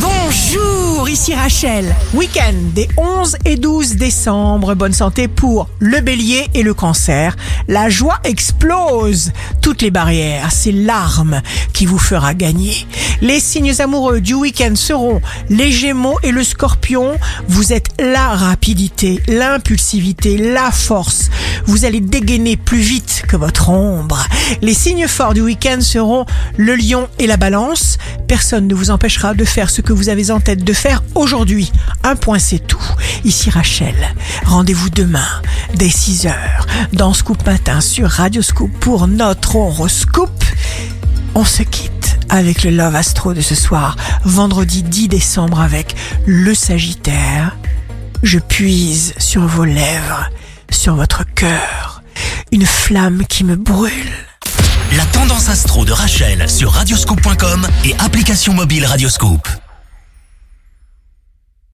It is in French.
Bonjour, ici Rachel. Week-end des 11 et 12 décembre. Bonne santé pour le bélier et le cancer. La joie explose. Toutes les barrières, c'est l'arme qui vous fera gagner. Les signes amoureux du week-end seront les gémeaux et le scorpion. Vous êtes la rapidité, l'impulsivité, la force. Vous allez dégainer plus vite que votre ombre. Les signes forts du week-end seront le lion et la balance. Personne ne vous empêchera de faire ce que vous avez en tête de faire aujourd'hui. Un point c'est tout. Ici Rachel. Rendez-vous demain dès 6h dans Scoop Matin sur Radio Scoop pour notre horoscope. On se quitte avec le Love Astro de ce soir, vendredi 10 décembre avec le Sagittaire. Je puise sur vos lèvres, sur votre cœur, une flamme qui me brûle. La tendance astro de Rachel sur radioscope.com et application mobile Radioscope.